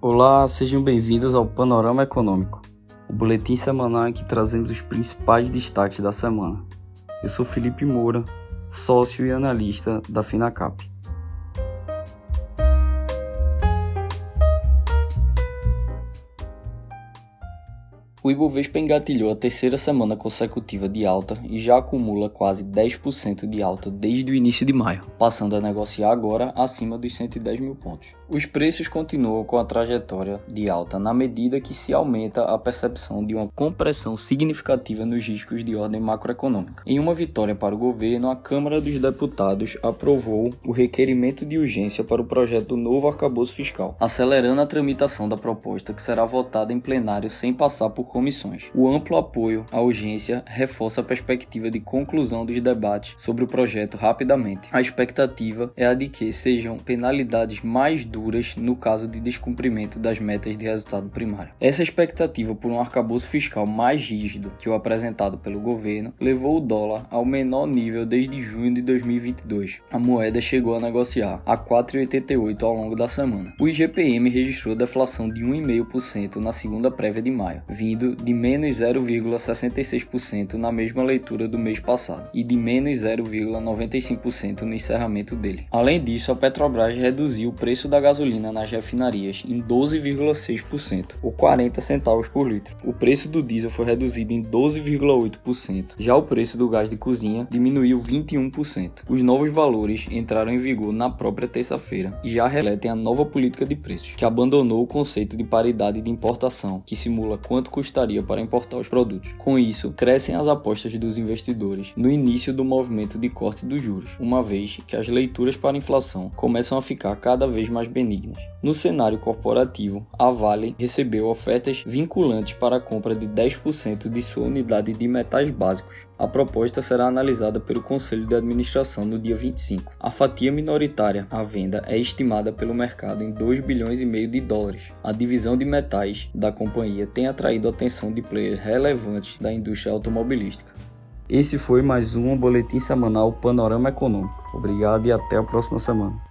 Olá, sejam bem-vindos ao Panorama Econômico, o boletim semanal em que trazemos os principais destaques da semana. Eu sou Felipe Moura, sócio e analista da Finacap. O Ibovespa engatilhou a terceira semana consecutiva de alta e já acumula quase 10% de alta desde o início de maio, passando a negociar agora acima dos 110 mil pontos. Os preços continuam com a trajetória de alta na medida que se aumenta a percepção de uma compressão significativa nos riscos de ordem macroeconômica. Em uma vitória para o governo, a Câmara dos Deputados aprovou o requerimento de urgência para o projeto do novo arcabouço fiscal, acelerando a tramitação da proposta que será votada em plenário sem passar por comissões. O amplo apoio à urgência reforça a perspectiva de conclusão dos debates sobre o projeto rapidamente. A expectativa é a de que sejam penalidades mais duras no caso de descumprimento das metas de resultado primário. Essa expectativa por um arcabouço fiscal mais rígido que o apresentado pelo governo levou o dólar ao menor nível desde junho de 2022. A moeda chegou a negociar a 4,88 ao longo da semana. O IGPM registrou deflação de 1,5% na segunda prévia de maio, vindo de menos 0,66% na mesma leitura do mês passado e de menos 0,95% no encerramento dele. Além disso, a Petrobras reduziu o preço da gasolina nas refinarias em 12,6%, ou 40 centavos por litro. O preço do diesel foi reduzido em 12,8%. Já o preço do gás de cozinha diminuiu 21%. Os novos valores entraram em vigor na própria terça-feira e já refletem a nova política de preços, que abandonou o conceito de paridade de importação, que simula quanto custa custaria para importar os produtos. Com isso, crescem as apostas dos investidores no início do movimento de corte dos juros, uma vez que as leituras para inflação começam a ficar cada vez mais benignas. No cenário corporativo, a Vale recebeu ofertas vinculantes para a compra de 10% de sua unidade de metais básicos. A proposta será analisada pelo Conselho de Administração no dia 25. A fatia minoritária à venda é estimada pelo mercado em 2 bilhões e meio de dólares. A divisão de metais da companhia tem atraído a atenção de players relevantes da indústria automobilística. Esse foi mais um boletim semanal Panorama Econômico. Obrigado e até a próxima semana.